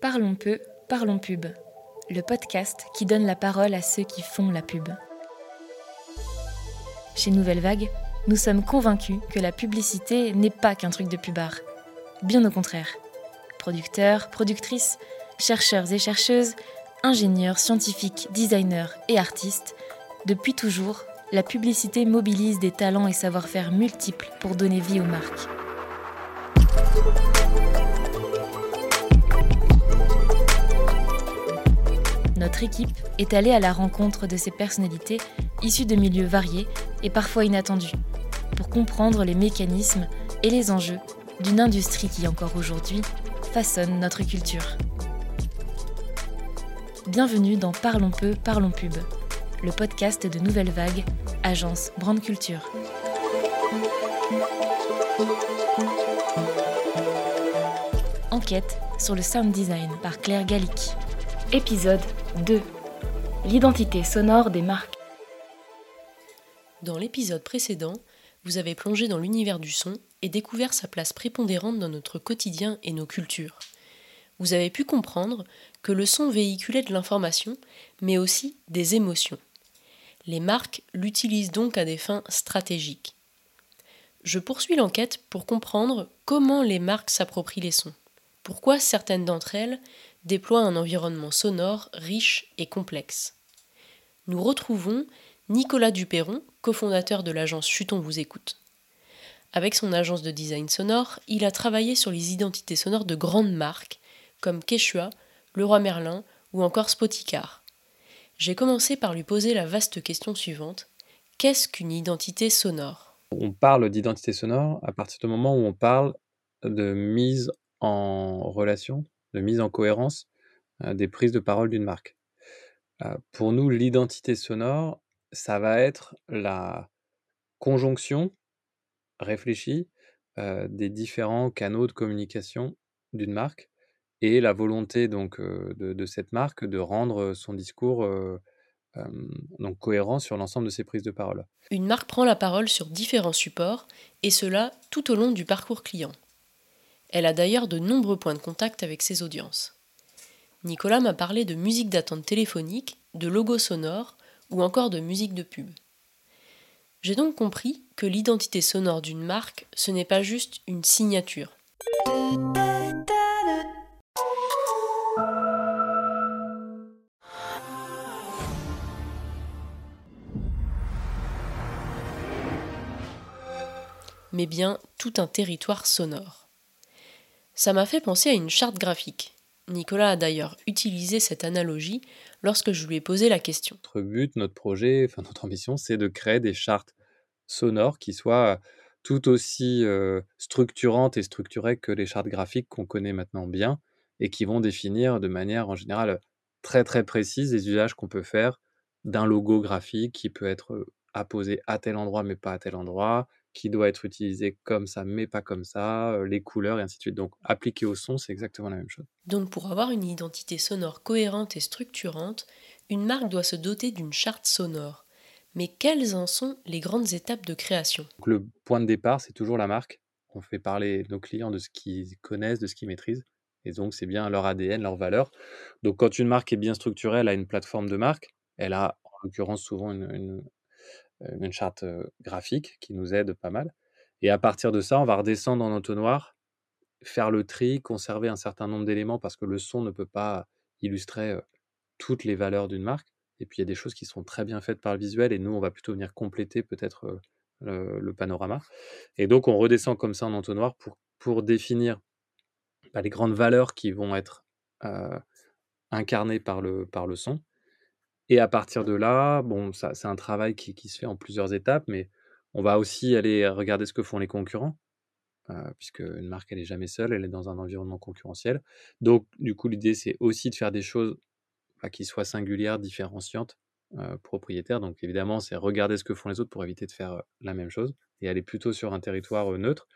Parlons peu, parlons pub. Le podcast qui donne la parole à ceux qui font la pub. Chez Nouvelle Vague, nous sommes convaincus que la publicité n'est pas qu'un truc de pubard. Bien au contraire. Producteurs, productrices, chercheurs et chercheuses, ingénieurs, scientifiques, designers et artistes, depuis toujours, la publicité mobilise des talents et savoir-faire multiples pour donner vie aux marques. Notre équipe est allée à la rencontre de ces personnalités issues de milieux variés et parfois inattendus, pour comprendre les mécanismes et les enjeux d'une industrie qui encore aujourd'hui façonne notre culture. Bienvenue dans Parlons peu, parlons pub, le podcast de Nouvelle Vague, agence Brand Culture. Enquête sur le sound design par Claire Gallic. Épisode 2. L'identité sonore des marques. Dans l'épisode précédent, vous avez plongé dans l'univers du son et découvert sa place prépondérante dans notre quotidien et nos cultures. Vous avez pu comprendre que le son véhiculait de l'information, mais aussi des émotions. Les marques l'utilisent donc à des fins stratégiques. Je poursuis l'enquête pour comprendre comment les marques s'approprient les sons. Pourquoi certaines d'entre elles déploient un environnement sonore riche et complexe. Nous retrouvons Nicolas Duperron, cofondateur de l'agence Chuton vous écoute. Avec son agence de design sonore, il a travaillé sur les identités sonores de grandes marques comme Quechua, Leroy Merlin ou encore Spoticar. J'ai commencé par lui poser la vaste question suivante qu'est-ce qu'une identité sonore? On parle d'identité sonore à partir du moment où on parle de mise en relation, de mise en cohérence des prises de parole d'une marque. Pour nous, l'identité sonore, ça va être la conjonction réfléchie des différents canaux de communication d'une marque et la volonté donc de, cette marque de rendre son discours donc cohérent sur l'ensemble de ses prises de parole. Une marque prend la parole sur différents supports et cela tout au long du parcours client. Elle a d'ailleurs de nombreux points de contact avec ses audiences. Nicolas m'a parlé de musique d'attente téléphonique, de logos sonores ou encore de musique de pub. J'ai donc compris que l'identité sonore d'une marque, ce n'est pas juste une signature. mais bien tout un territoire sonore. Ça m'a fait penser à une charte graphique. Nicolas a d'ailleurs utilisé cette analogie lorsque je lui ai posé la question. Notre but, notre projet, enfin notre ambition, c'est de créer des chartes sonores qui soient tout aussi euh, structurantes et structurées que les chartes graphiques qu'on connaît maintenant bien et qui vont définir de manière en général très très précise les usages qu'on peut faire d'un logo graphique qui peut être apposé à tel endroit mais pas à tel endroit, qui doit être utilisé comme ça, mais pas comme ça, euh, les couleurs et ainsi de suite. Donc, appliqué au son, c'est exactement la même chose. Donc, pour avoir une identité sonore cohérente et structurante, une marque doit se doter d'une charte sonore. Mais quelles en sont les grandes étapes de création? Le point de départ, c'est toujours la marque. On fait parler nos clients de ce qu'ils connaissent, de ce qu'ils maîtrisent. Et donc, c'est bien leur ADN, leur valeur. Donc, quand une marque est bien structurée, elle a une plateforme de marque. Elle a, en l'occurrence, souvent une, une charte graphique qui nous aide pas mal. Et à partir de ça, on va redescendre en entonnoir, faire le tri, conserver un certain nombre d'éléments parce que le son ne peut pas illustrer toutes les valeurs d'une marque. Et puis il y a des choses qui sont très bien faites par le visuel et nous, on va plutôt venir compléter peut-être le, panorama. Et donc on redescend comme ça en entonnoir pour, pour définir bah, les grandes valeurs qui vont être incarnées par le, par le son. Et à partir de là, bon, c'est un travail qui, se fait en plusieurs étapes, mais on va aussi aller regarder ce que font les concurrents, euh, puisque une marque, elle n'est jamais seule, elle est dans un environnement concurrentiel. Donc, du coup, l'idée, c'est aussi de faire des choses bah, qui soient singulières, différenciantes, euh, propriétaires. Donc, évidemment, c'est regarder ce que font les autres pour éviter de faire euh, la même chose et aller plutôt sur un territoire neutre.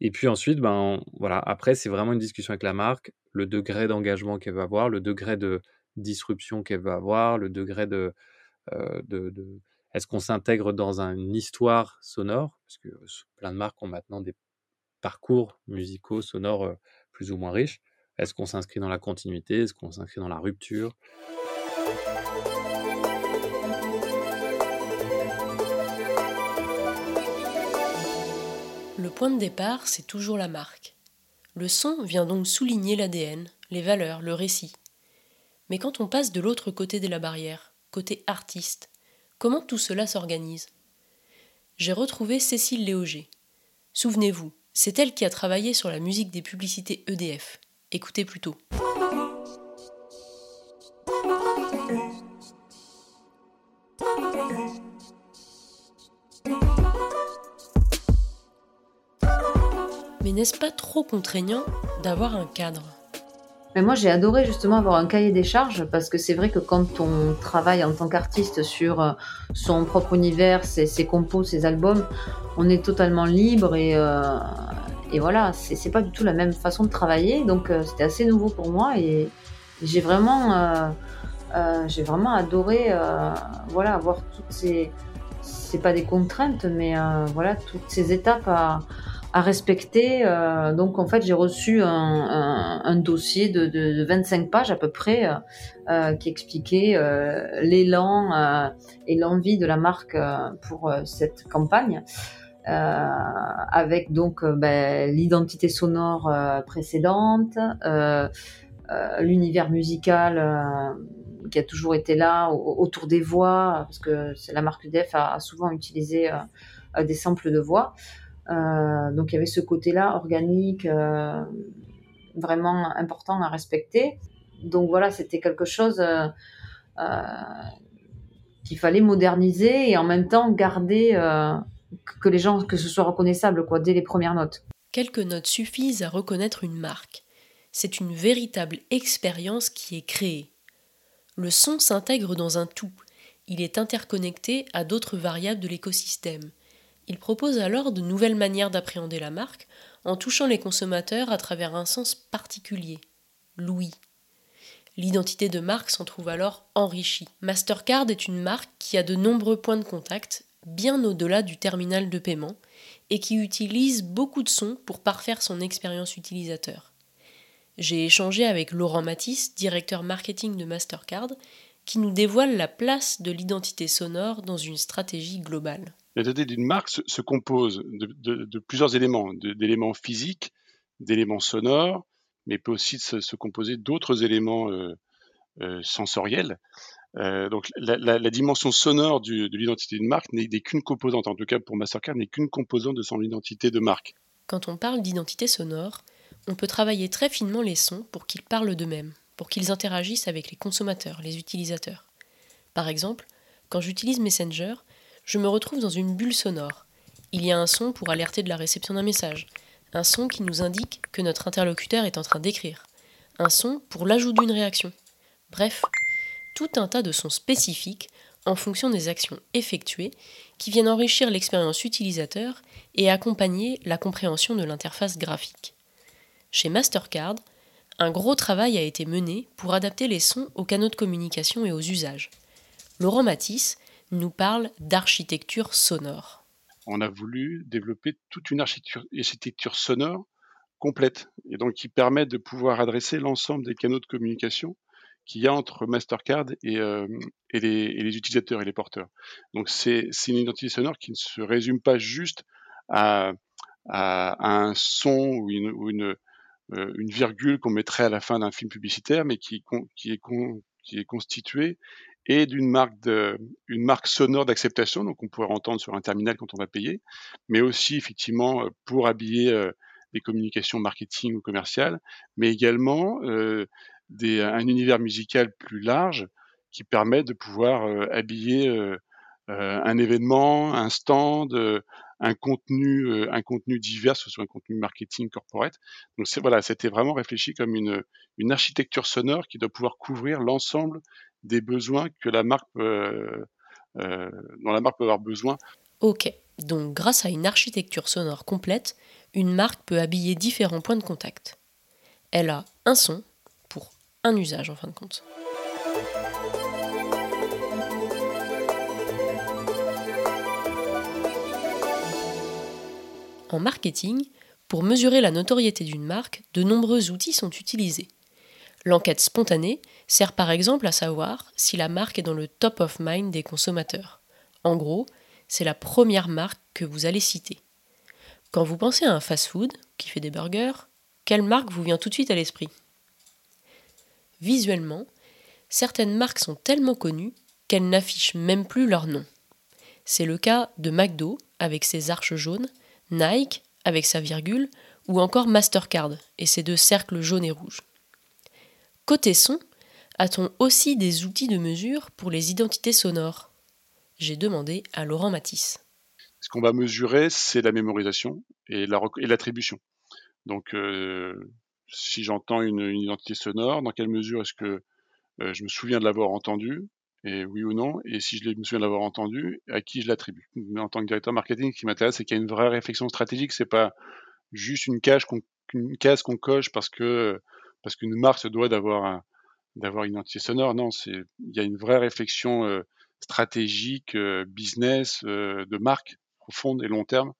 Et puis ensuite, ben, voilà, après, c'est vraiment une discussion avec la marque, le degré d'engagement qu'elle va avoir, le degré de disruption qu'elle veut avoir, le degré de, de, est-ce qu'on s'intègre dans une histoire sonore? Parce que plein de marques ont maintenant des parcours musicaux sonores plus ou moins riches. Est-ce qu'on s'inscrit dans la continuité? Est-ce qu'on s'inscrit dans la rupture? Le point de départ, c'est toujours la marque. Le son vient donc souligner l'ADN, les valeurs, le récit. Mais quand on passe de l'autre côté de la barrière, côté artiste, comment tout cela s'organise? J'ai retrouvé Cécile Léoger. Souvenez-vous, c'est elle qui a travaillé sur la musique des publicités EDF. Écoutez plutôt. Mais n'est-ce pas trop contraignant d'avoir un cadre? Mais moi, j'ai adoré justement avoir un cahier des charges parce que c'est vrai que quand on travaille en tant qu'artiste sur euh, son propre univers, ses, compos, ses albums, on est totalement libre et, euh, voilà, c'est pas du tout la même façon de travailler. Donc euh, c'était assez nouveau pour moi et j'ai vraiment, vraiment adoré voilà, avoir toutes ces, c'est pas des contraintes, mais voilà, toutes ces étapes à à respecter. Euh, donc en fait, j'ai reçu un, dossier de, de, de, 25 pages à peu près euh, euh qui expliquait l'élan et l'envie de la marque pour cette campagne. avec donc ben, l'identité sonore précédente, l'univers musical qui a toujours été là autour des voix, parce que la marque a, a souvent utilisé des samples de voix. Euh, donc il y avait ce côté-là organique, euh, vraiment important à respecter. Donc voilà, c'était quelque chose euh, qu'il fallait moderniser et en même temps garder que les gens, que ce soit reconnaissable quoi, dès les premières notes. Quelques notes suffisent à reconnaître une marque. C'est une véritable expérience qui est créée. Le son s'intègre dans un tout. Il est interconnecté à d'autres variables de l'écosystème. Il propose alors de nouvelles manières d'appréhender la marque en touchant les consommateurs à travers un sens particulier, l'ouïe. L'identité de marque s'en trouve alors enrichie. Mastercard est une marque qui a de nombreux points de contact, bien au-delà du terminal de paiement, et qui utilise beaucoup de sons pour parfaire son expérience utilisateur. J'ai échangé avec Laurent Matisse, directeur marketing de Mastercard, qui nous dévoile la place de l'identité sonore dans une stratégie globale. L'identité d'une marque se, compose de, plusieurs éléments, d'éléments physiques, d'éléments sonores, mais peut aussi se, composer d'autres éléments euh, euh, sensoriels. Euh, donc la, dimension sonore de l'identité d'une marque n'est qu'une composante, en tout cas pour Mastercard, n'est qu'une composante de son identité de marque. Quand on parle d'identité sonore, on peut travailler très finement les sons pour qu'ils parlent d'eux-mêmes pour qu'ils interagissent avec les consommateurs, les utilisateurs. Par exemple, quand j'utilise Messenger, je me retrouve dans une bulle sonore. Il y a un son pour alerter de la réception d'un message, un son qui nous indique que notre interlocuteur est en train d'écrire, un son pour l'ajout d'une réaction. Bref, tout un tas de sons spécifiques en fonction des actions effectuées qui viennent enrichir l'expérience utilisateur et accompagner la compréhension de l'interface graphique. Chez Mastercard, un gros travail a été mené pour adapter les sons aux canaux de communication et aux usages. Laurent Matisse nous parle d'architecture sonore. On a voulu développer toute une architecture, sonore complète et donc qui permet de pouvoir adresser l'ensemble des canaux de communication qu'il y a entre Mastercard et, euh, les, utilisateurs et les porteurs. Donc c'est une identité sonore qui ne se résume pas juste à, un son ou une, euh, une virgule qu'on mettrait à la fin d'un film publicitaire, mais qui est constituée et d'une marque, une marque sonore d'acceptation, donc on pourrait entendre sur un terminal quand on va payer, mais aussi effectivement euh, pour habiller euh, des communications marketing ou commerciales, mais également des, un univers musical plus large qui permet de pouvoir habiller un événement, un stand, un contenu, euh, un contenu divers, ce soit un contenu marketing corporate. Donc voilà, c'était vraiment réfléchi comme une architecture sonore qui doit pouvoir couvrir l'ensemble des besoins que la marque, euh, euh, dont la marque peut avoir besoin. Ok, donc grâce à une architecture sonore complète, une marque peut habiller différents points de contact. Elle a un son pour un usage en fin de compte. En marketing, Pour mesurer la notoriété d'une marque, de nombreux outils sont utilisés. L'enquête spontanée sert par exemple à savoir si la marque est dans le top of mind des consommateurs. En gros, c'est la première marque que vous allez citer. Quand vous pensez à un fast-food qui fait des burgers, quelle marque vous vient tout de suite à l'esprit? Visuellement, certaines marques sont tellement connues qu'elles n'affichent même plus leur nom. C'est le cas de McDo avec ses arches jaunes, Nike avec sa virgule, ou encore Mastercard et ses deux cercles jaunes et rouges. Côté son, a-t-on aussi des outils de mesure pour les identités sonores? J'ai demandé à Laurent Matisse. Ce qu'on va mesurer, c'est la mémorisation et l'attribution. Donc, euh, si j'entends une, identité sonore, dans quelle mesure est-ce que euh, je me souviens de l'avoir entendu et oui ou non, et si je me souviens de l'avoir entendu, à qui je l'attribue? En tant que directeur marketing, ce qui m'intéresse, c'est qu'il y a une vraie réflexion stratégique. C'est pas juste une case qu'on coche parce que parce qu'une marque se doit d'avoir une identité sonore. Non, c'est il y a une vraie réflexion euh, stratégique, euh, business, euh, de marque profonde et long terme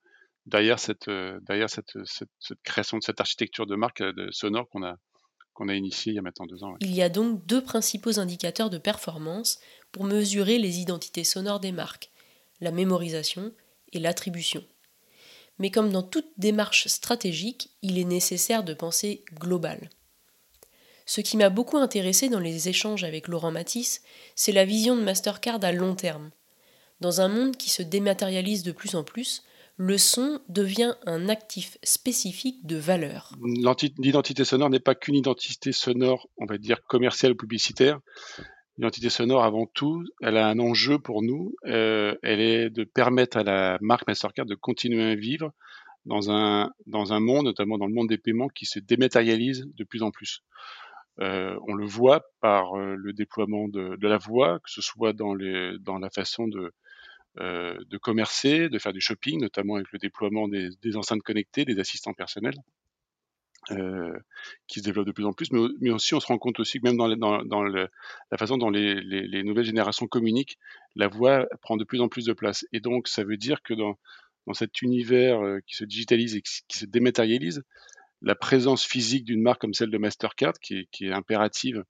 derrière cette derrière cette, cette, création de cette architecture de marque sonore qu'on a qu'on a initié il y a maintenant deux ans. Il y a donc deux principaux indicateurs de performance pour mesurer les identités sonores des marques, la mémorisation et l'attribution. Mais comme dans toute démarche stratégique, il est nécessaire de penser global. Ce qui m'a beaucoup intéressé dans les échanges avec Laurent Matisse, c'est la vision de Mastercard à long terme. Dans un monde qui se dématérialise de plus en plus, le son devient un actif spécifique de valeur. L'identité sonore n'est pas qu'une identité sonore, on va dire commerciale ou publicitaire. L'identité sonore, avant tout, elle a un enjeu pour nous. Euh, elle est de permettre à la marque Mastercard de continuer à vivre dans un, dans un monde, notamment dans le monde des paiements, qui se dématérialise de plus en plus. Euh, on le voit par euh, le déploiement de, la voix, que ce soit dans, la façon de, euh, de commercer, de faire du shopping, notamment avec le déploiement des, enceintes connectées, des assistants personnels. Qui se développent de plus en plus, mais, aussi on se rend compte aussi que même dans, la façon dont les, nouvelles générations communiquent, la voix prend de plus en plus de place. Et donc ça veut dire que dans, cet univers qui se digitalise et qui se dématérialise, la présence physique d'une marque comme celle de Mastercard, qui est impérative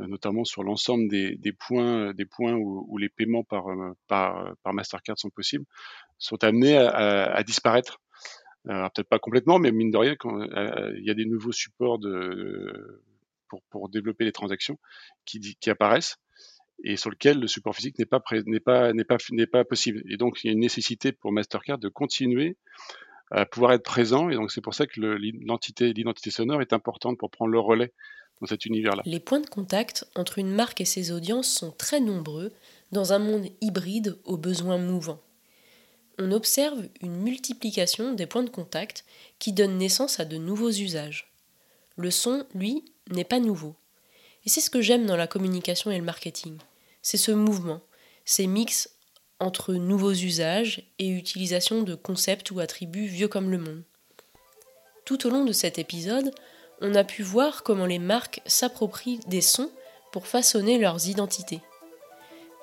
euh, notamment sur l'ensemble des, points, points où, les paiements par, euh, par, Mastercard sont possibles, sont amenés à, disparaître. Peut-être pas complètement, mais mine de rien, euh, il y a des nouveaux supports pour, développer les transactions qui, apparaissent et sur lequel le support physique n'est pas possible. Et donc, il y a une nécessité pour Mastercard de continuer pouvoir être présent. Et donc, c'est pour ça que l'entité, l'identité sonore est importante pour prendre le relais cet univers-là. Les points de contact entre une marque et ses audiences sont très nombreux dans un monde hybride aux besoins mouvants. On observe une multiplication des points de contact qui donnent naissance à de nouveaux usages. Le son, lui, n'est pas nouveau. Et c'est ce que j'aime dans la communication et le marketing. C'est ce mouvement, ces mix entre nouveaux usages et utilisation de concepts ou attributs vieux comme le monde. Tout au long de cet épisode, on a pu voir comment les marques s'approprient des sons pour façonner leurs identités.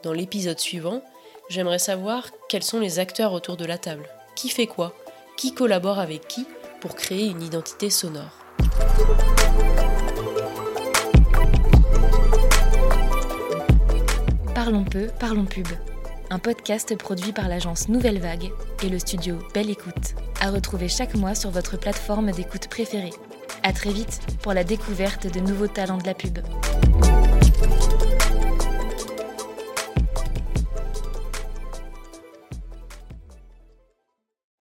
Dans l'épisode suivant, j'aimerais savoir quels sont les acteurs autour de la table, qui fait quoi, qui collabore avec qui pour créer une identité sonore? Parlons peu, parlons pub. Un podcast produit par l'agence Nouvelle Vague et le studio Belle Écoute, à retrouver chaque mois sur votre plateforme d'écoute préférée. À très vite pour la découverte de nouveaux talents de la pub.